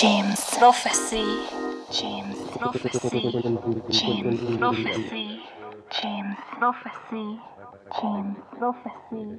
James Prophecy. James Prophecy. James Prophecy. James Prophecy. James Prophecy.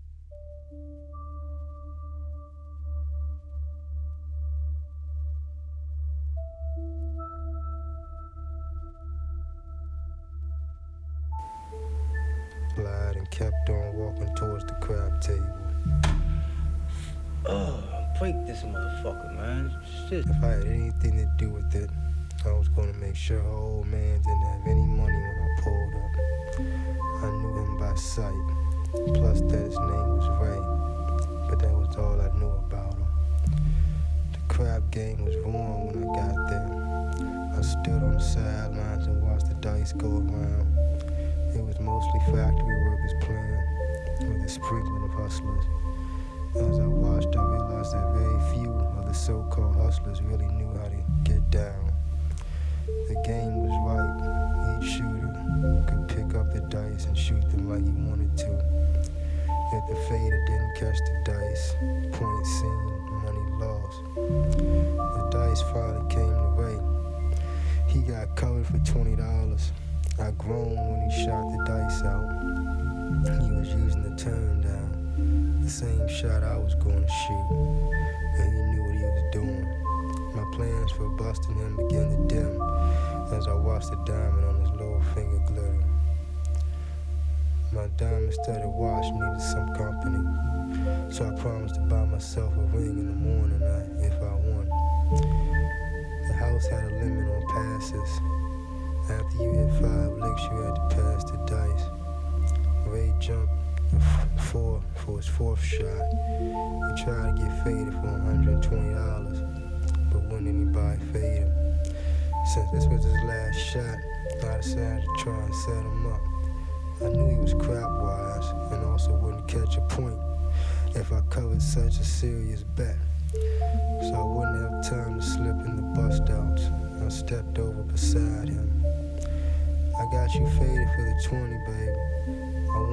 The so-called hustlers really knew how to get down. The game was right. Each shooter could pick up the dice and shoot them like he wanted to. Yet the fader didn't catch the dice. Point seen, money lost. The dice finally came to Ray. He got covered for twenty dollars. I groaned when he shot the dice out. He was using the turn down, the same shot I was going to shoot, and he knew My plans for busting him began to dim as I watched the diamond on his little finger glitter. My diamond studded watch needed some company, so I promised to buy myself a ring in the morning if I won. The house had a limit on passes. After you hit five licks, you had to pass the dice. Ray jumped four for his fourth shot. He tried to get faded for $120, but wouldn't anybody fade him. Since this was his last shot, I decided to try and set him up. I knew he was crap wise and also wouldn't catch a point if I covered such a serious bet. So I wouldn't have time to slip in the bust outs. I stepped over beside him. I got you faded for the 20, baby.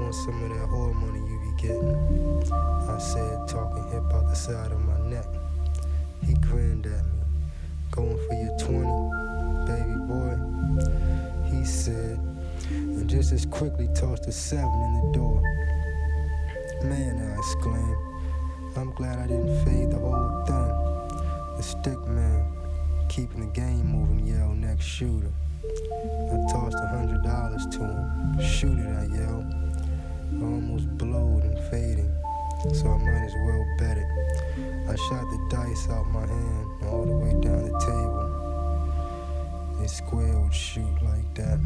Want some of that whore money you be getting. I said, talking hip out the side of my neck. He grinned at me. Going for your 20, baby boy. He said, and just as quickly tossed a seven in the door. Man, I exclaimed, I'm glad I didn't fade the whole thing. The stick man, keeping the game moving, yelled next shooter. I tossed a hundred dollars to him. Shoot it, I yelled. I almost blowed and fading, so I might as well bet it. I shot the dice out my hand all the way down the table. A square would shoot like that.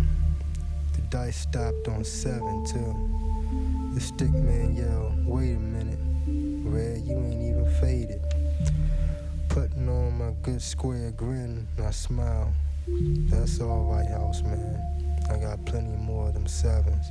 The dice stopped on seven too. The stick man yelled, wait a minute. Red, you ain't even faded. Putting on my good square grin, I smile. That's all right, house man. I got plenty more of them sevens.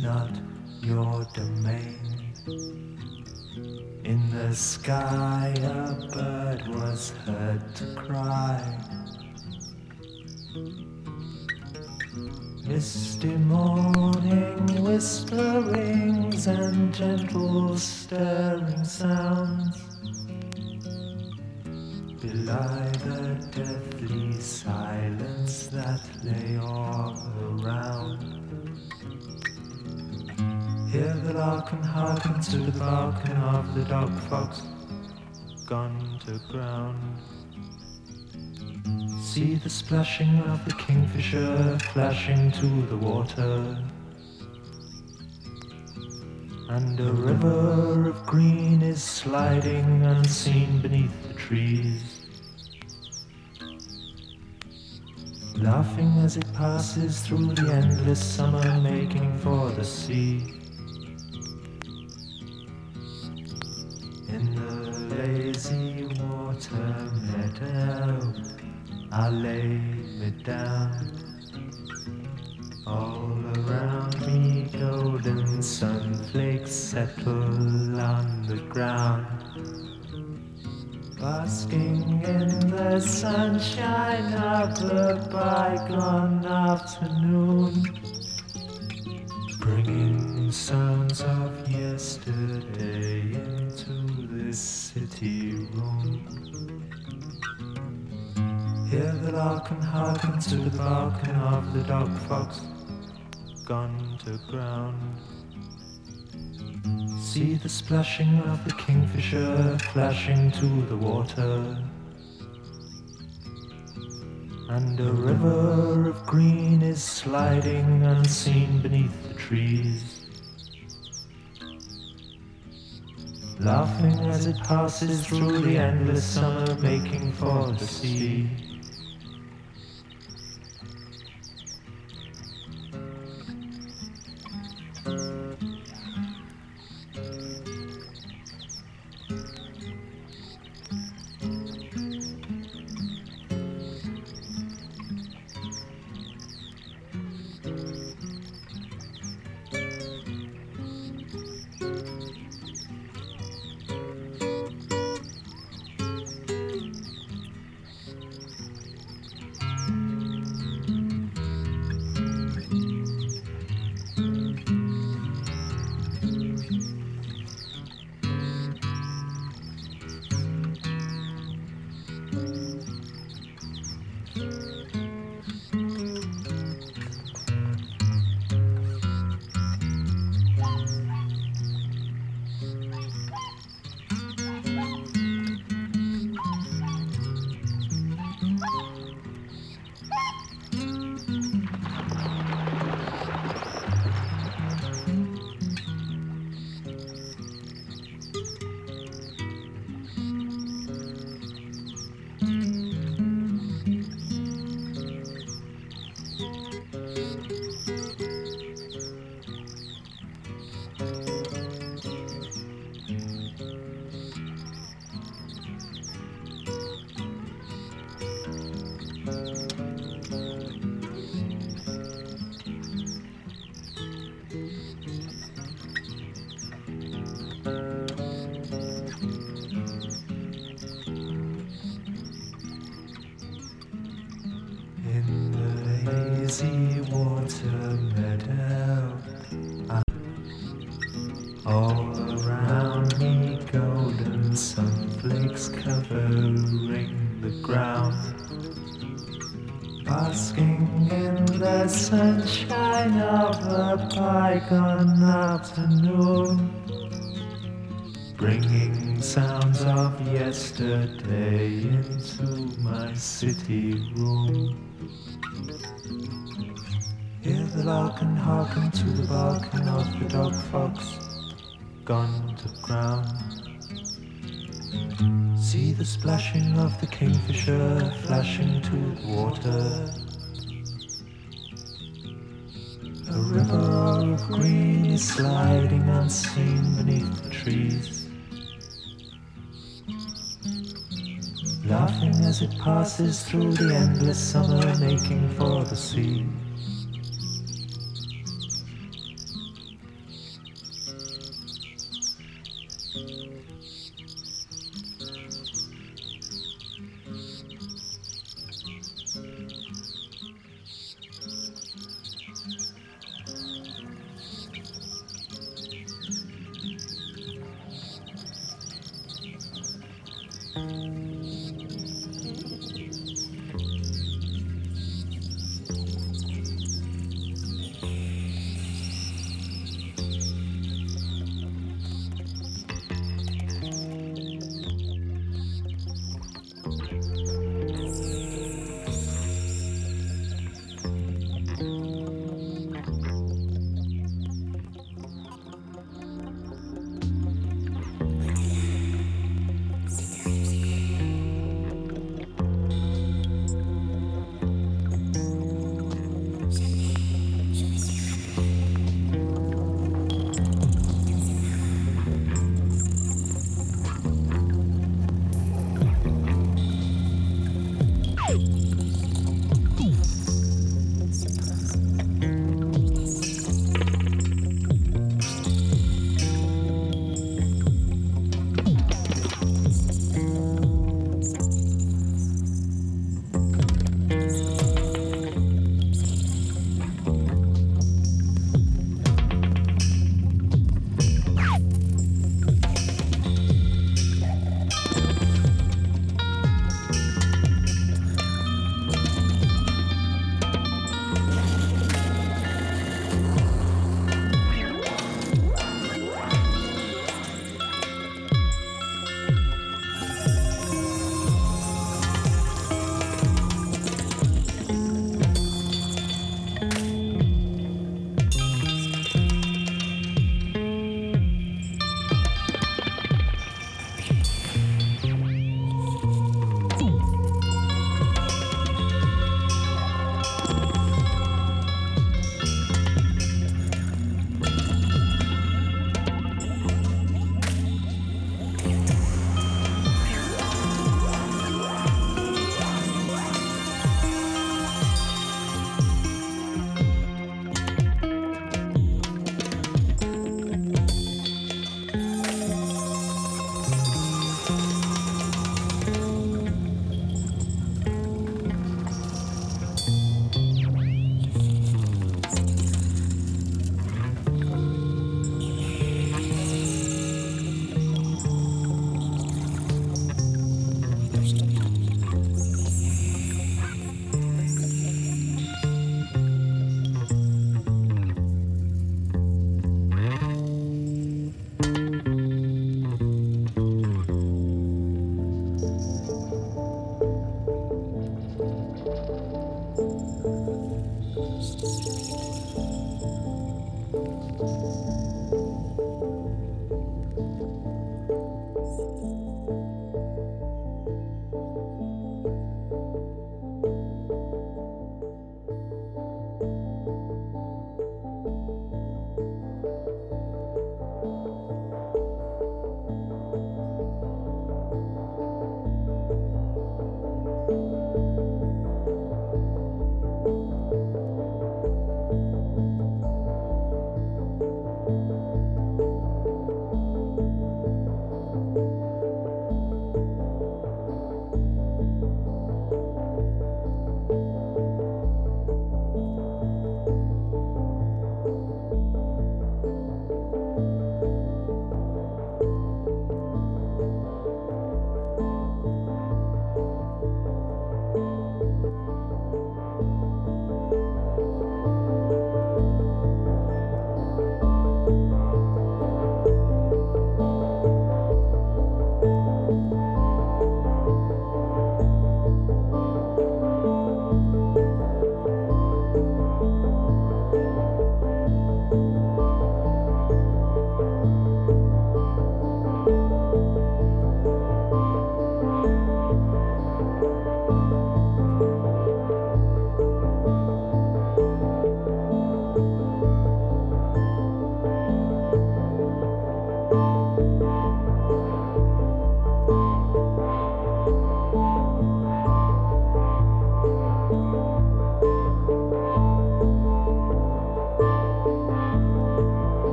not your domain. In the sky, a bird was heard to cry. Misty morning whisperings and gentle stirring sounds. belie the deathly silence that lay all around. Hear the lark and hearken to the barking of the dog fox gone to ground. See the splashing of the kingfisher flashing to the water. And a river of green is sliding unseen beneath the trees. Laughing as it passes through the endless summer, making for the sea. Lazy water meadow, I lay me down. All around me, golden sunflakes settle on the ground. Basking in the sunshine of the bygone afternoon, bringing sounds of yesterday this city room. Hear the lark and hearken to the barking of the dog fox gone to ground. See the splashing of the kingfisher flashing to the water. And a river of green is sliding unseen beneath the trees. Laughing as it passes through the endless summer, making for the sea. And hearken to the barking of the dog fox gone to ground. See the splashing of the kingfisher flashing to the water. A river of green is sliding unseen beneath the trees. Laughing as it passes through the endless summer, making for the sea.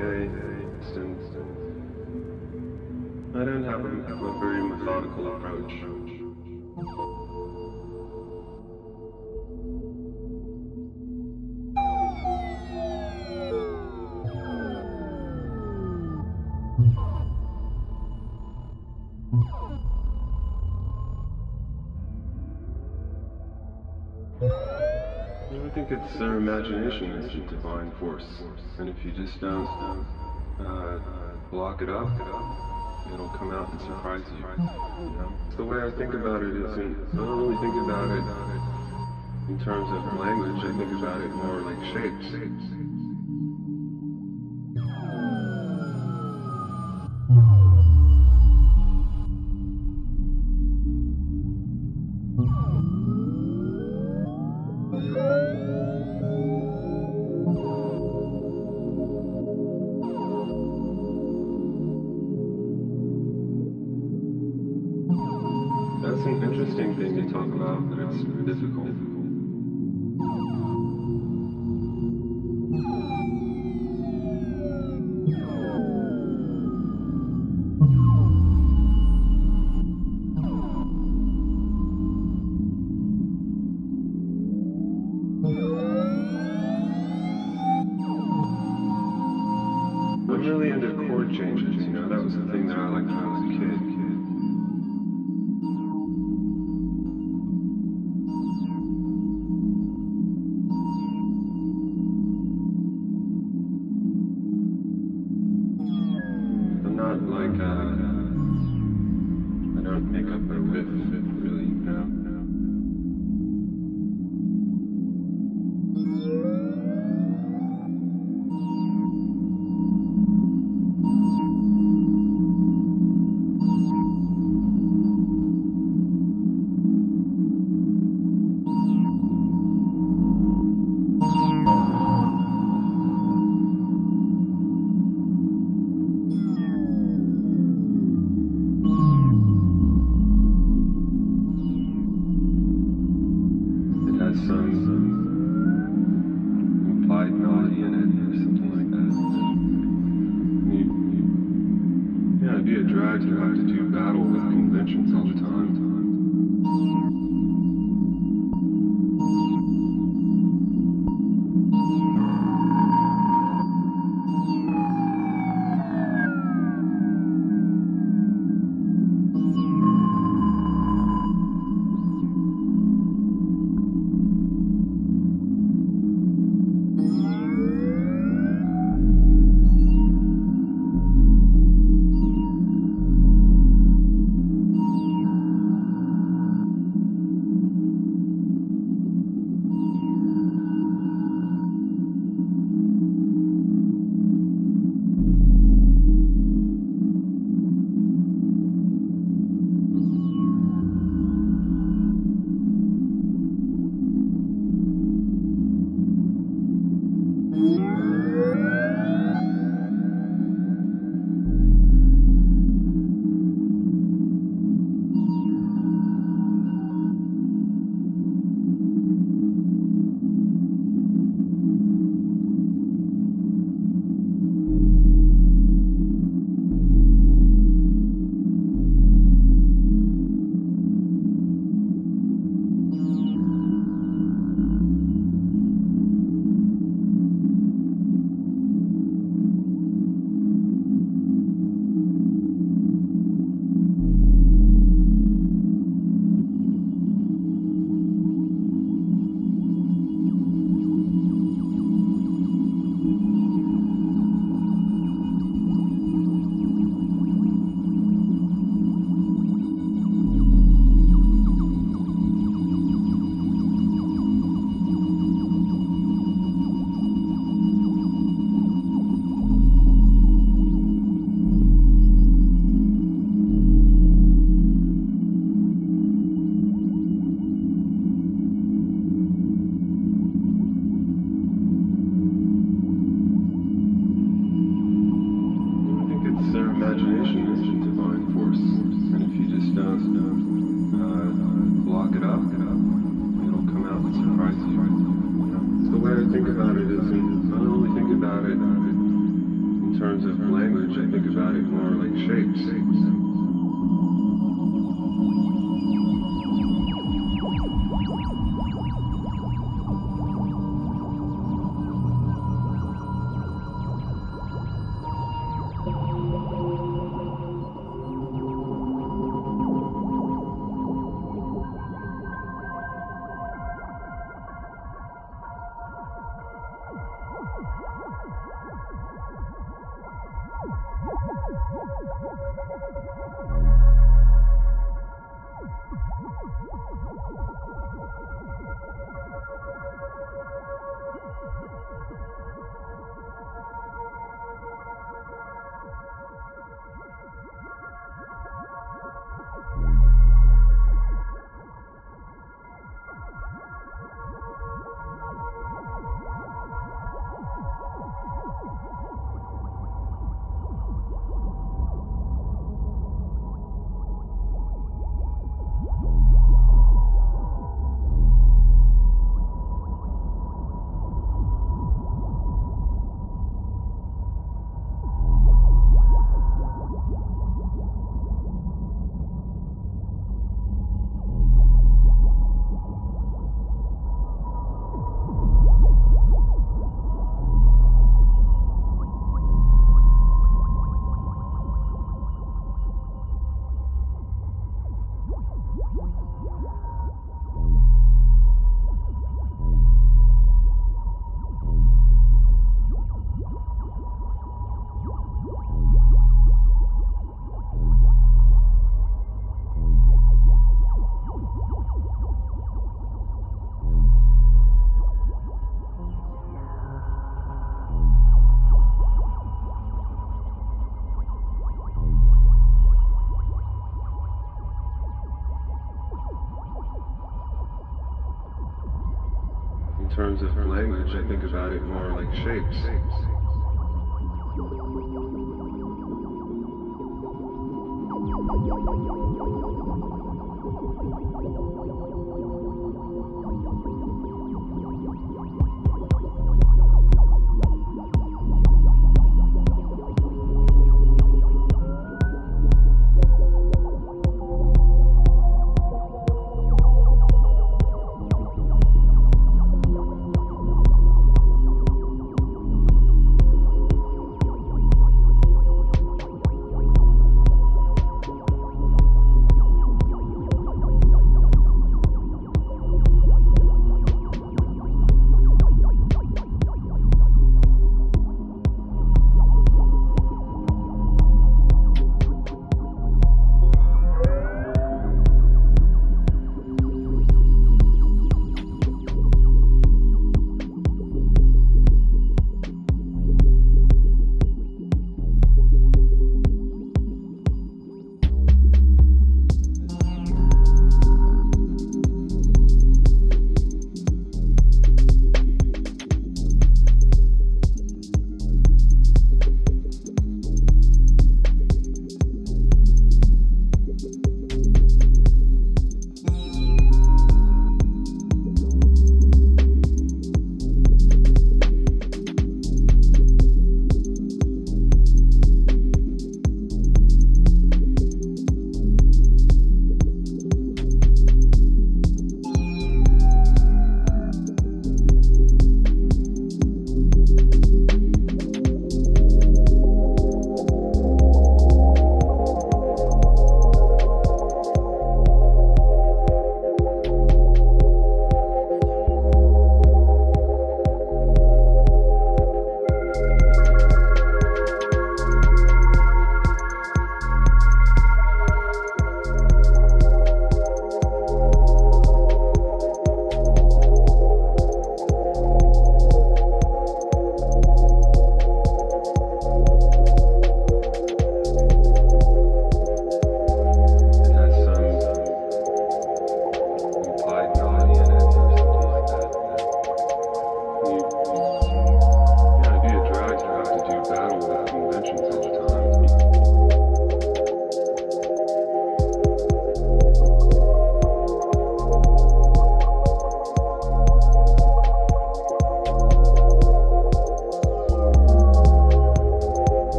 Hey. I don't have a, have a very methodical approach. it's their imagination is a divine force. And if you just don't uh, block it up, it'll come out and surprise you. you know? The way I think about it is, I don't really think about it in terms of language, I think about it more like shapes. shapes. terms of language, I think about it more like shapes.